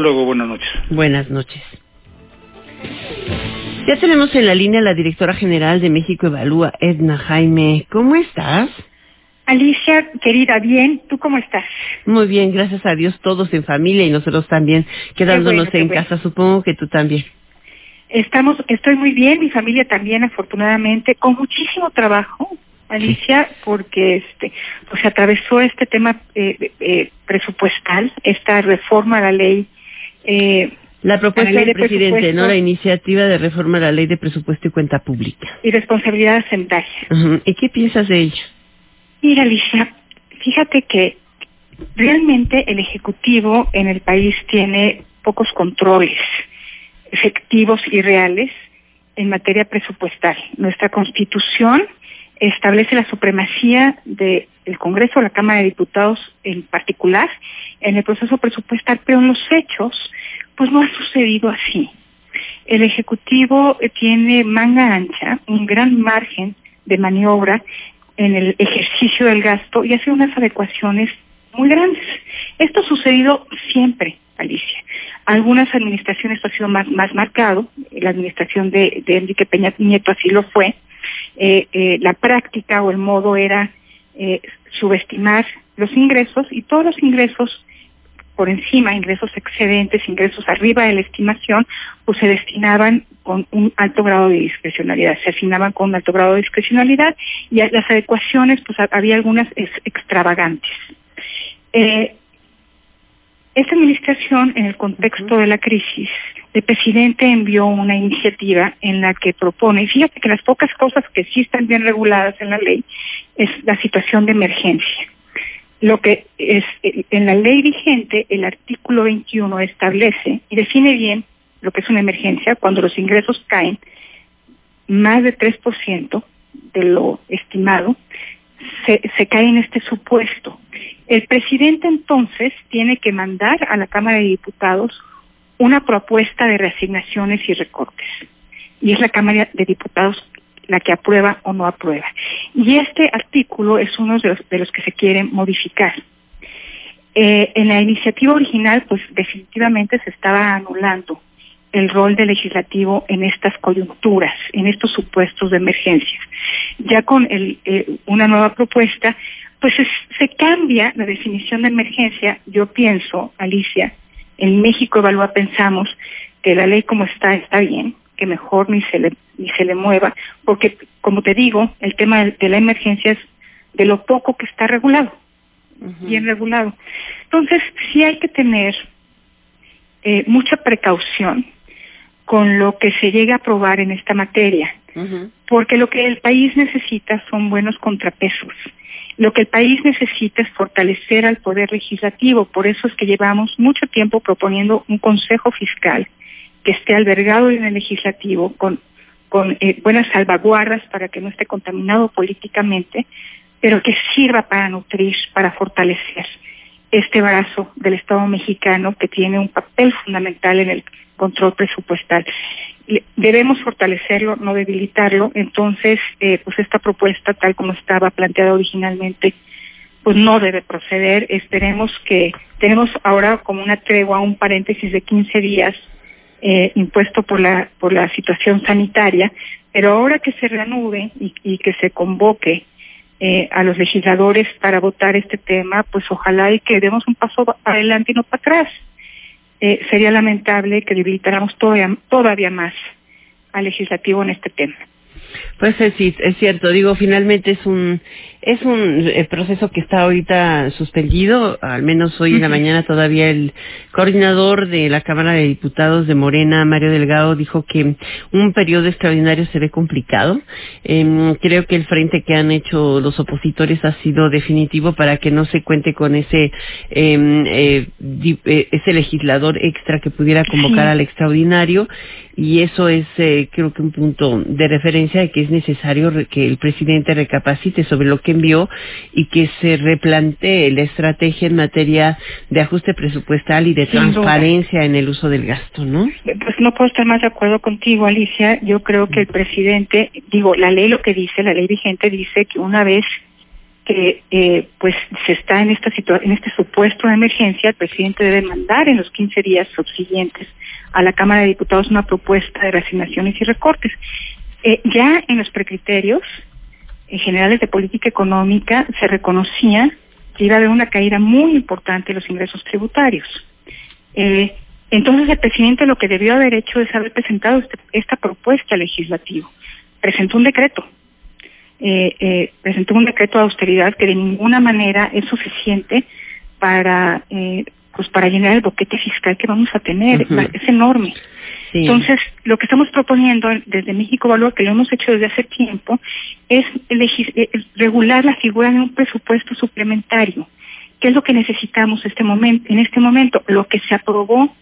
Luego, buenas noches. Buenas noches. Ya tenemos en la línea la directora general de México Evalúa, Edna Jaime. ¿Cómo estás? Alicia, querida, bien. ¿Tú cómo estás? Muy bien, gracias a Dios, todos en familia y nosotros también quedándonos bueno, en bueno. casa. Supongo que tú también. Estamos, estoy muy bien, mi familia también, afortunadamente, con muchísimo trabajo, Alicia, porque este, pues se atravesó este tema eh, eh, presupuestal, esta reforma a la ley. Eh, La propuesta La del de presidente. ¿no? La iniciativa de reforma a la ley de presupuesto y cuenta pública. y responsabilidad hacendaria. ¿Y qué piensas de ello? Mira, Alicia, fíjate que realmente el Ejecutivo en el país tiene pocos controles efectivos y reales en materia presupuestal. Nuestra Constitución establece la supremacía del Congreso, la Cámara de Diputados en particular, en el proceso presupuestal, pero en los hechos, pues no ha sucedido así. El Ejecutivo tiene manga ancha, un gran margen de maniobra en el ejercicio del gasto y hace unas adecuaciones muy grandes. Esto ha sucedido siempre, Alicia. Algunas administraciones ha sido más, más marcado, la administración de, de Enrique Peña Nieto así lo fue. Eh, eh, la práctica o el modo era eh, subestimar los ingresos y todos los ingresos por encima, ingresos excedentes, ingresos arriba de la estimación, pues se destinaban con un alto grado de discrecionalidad, se asignaban con un alto grado de discrecionalidad y las adecuaciones, pues ha- había algunas ex- extravagantes. Esta administración, en el contexto de la crisis, el presidente envió una iniciativa en la que propone, y fíjate que las pocas cosas que sí están bien reguladas en la ley es la situación de emergencia. Lo que es eh, en la ley vigente, el artículo 21 establece y define bien lo que es una emergencia cuando los ingresos caen más de 3% de lo estimado, se, cae en este supuesto. El presidente entonces tiene que mandar a la Cámara de Diputados una propuesta de reasignaciones y recortes. Y es la Cámara de Diputados la que aprueba o no aprueba. Y este artículo es uno de los, de los que se quieren modificar. Eh, en la iniciativa original, pues definitivamente se estaba anulando el rol del legislativo en estas coyunturas, en estos supuestos de emergencia. Ya con el, eh, una nueva propuesta, pues es- se cambia la definición de emergencia. Yo pienso, Alicia, en México Evalúa pensamos que la ley como está está bien, que mejor ni se le ni se le mueva, porque como te digo, el tema de, de la emergencia es de lo poco que está regulado, bien regulado. Entonces, sí hay que tener eh, mucha precaución con lo que se llegue a aprobar en esta materia, Porque lo que el país necesita son buenos contrapesos. Lo que el país necesita es fortalecer al poder legislativo, por eso es que llevamos mucho tiempo proponiendo un consejo fiscal que esté albergado en el legislativo con, con eh, buenas salvaguardas para que no esté contaminado políticamente, pero que sirva para nutrir, para fortalecer este brazo del Estado mexicano que tiene un papel fundamental en el control presupuestal. Debemos fortalecerlo, no debilitarlo. Entonces, eh, pues esta propuesta, tal como estaba planteada originalmente, pues no debe proceder. Esperemos que tenemos ahora como una tregua, un paréntesis de 15 días eh, impuesto por la por la situación sanitaria, pero ahora que se reanude y, que se convoque eh, a los legisladores para votar este tema, pues ojalá y que demos un paso adelante y no para atrás. Eh, sería lamentable que debilitáramos todavía, todavía más al legislativo en este tema. Pues sí, es cierto. Digo, finalmente es un es un eh, proceso que está ahorita suspendido. Al menos hoy en la mañana todavía el coordinador de la Cámara de Diputados de Morena, Mario Delgado, dijo que un periodo extraordinario se ve complicado. Em, creo que el frente que han hecho los opositores ha sido definitivo para que no se cuente con ese em, eh, eh, ese legislador extra que pudiera convocar Sí. al extraordinario y eso es eh, creo que un punto de referencia de que es necesario que el presidente recapacite sobre lo que envió y que se replantee la estrategia en materia de ajuste presupuestal y de Sin duda. transparencia en el uso del gasto, ¿no? Pues no puedo estar más de acuerdo contigo, Alicia. Yo creo que el presidente, digo, la ley lo que dice, la ley vigente dice que una vez que eh, pues se está en esta en este supuesto de emergencia, el presidente debe mandar en los 15 días subsiguientes a la Cámara de Diputados una propuesta de reasignaciones y recortes. Eh, ya en los precriterios generales de política económica se reconocía que iba a haber una caída muy importante en los ingresos tributarios. Eh, entonces el presidente lo que debió haber hecho es haber presentado este, esta propuesta legislativa. Presentó un decreto. Eh, eh, presentó un decreto de austeridad que de ninguna manera es suficiente para eh, pues para llenar el boquete fiscal que vamos a tener. Es enorme. Entonces, lo que estamos proponiendo desde México Valor, que lo hemos hecho desde hace tiempo, es eh, regular la figura de un presupuesto suplementario. ¿Qué es lo que necesitamos este momento, en este momento? Lo que se aprobó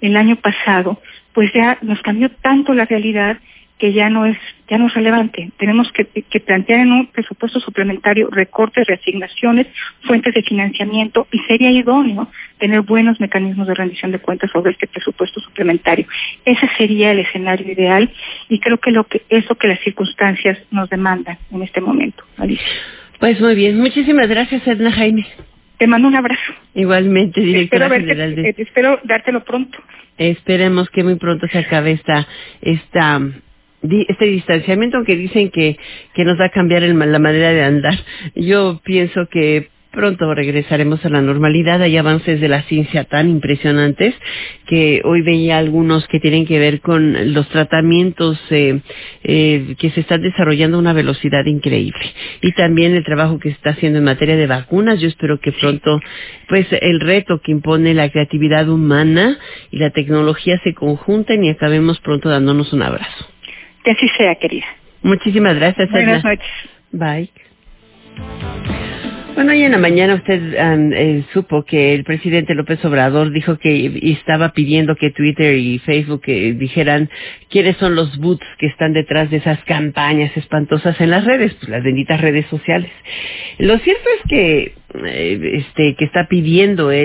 el año pasado, pues ya nos cambió tanto la realidad que ya no es ya no es relevante. Tenemos que, plantear en un presupuesto suplementario recortes, reasignaciones, fuentes de financiamiento y sería idóneo tener buenos mecanismos de rendición de cuentas sobre este presupuesto suplementario. Ese sería el escenario ideal y creo que lo que es lo que las circunstancias nos demandan en este momento. Alicia. Pues muy bien, muchísimas gracias Edna Jaime. Te mando un abrazo. Igualmente, directora espero general de... espero dártelo pronto. Esperemos que muy pronto se acabe esta esta este distanciamiento, aunque dicen que, que nos va a cambiar el, la manera de andar. Yo pienso que pronto regresaremos a la normalidad. Hay avances de la ciencia tan impresionantes que hoy veía algunos que tienen que ver con los tratamientos eh, eh, que se están desarrollando a una velocidad increíble. Y también el trabajo que se está haciendo en materia de vacunas. Yo espero que pronto, pues, el reto que impone la creatividad humana y la tecnología se conjunten y acabemos pronto dándonos un abrazo. Que así sea, querida. Muchísimas gracias. Buenas noches. Bye. Bueno, hoy en la mañana usted eh, supo que el presidente López Obrador dijo que estaba pidiendo que Twitter y Facebook eh, dijeran quiénes son los boots que están detrás de esas campañas espantosas en las redes, pues, las benditas redes sociales. Lo cierto es que eh, este que está pidiendo él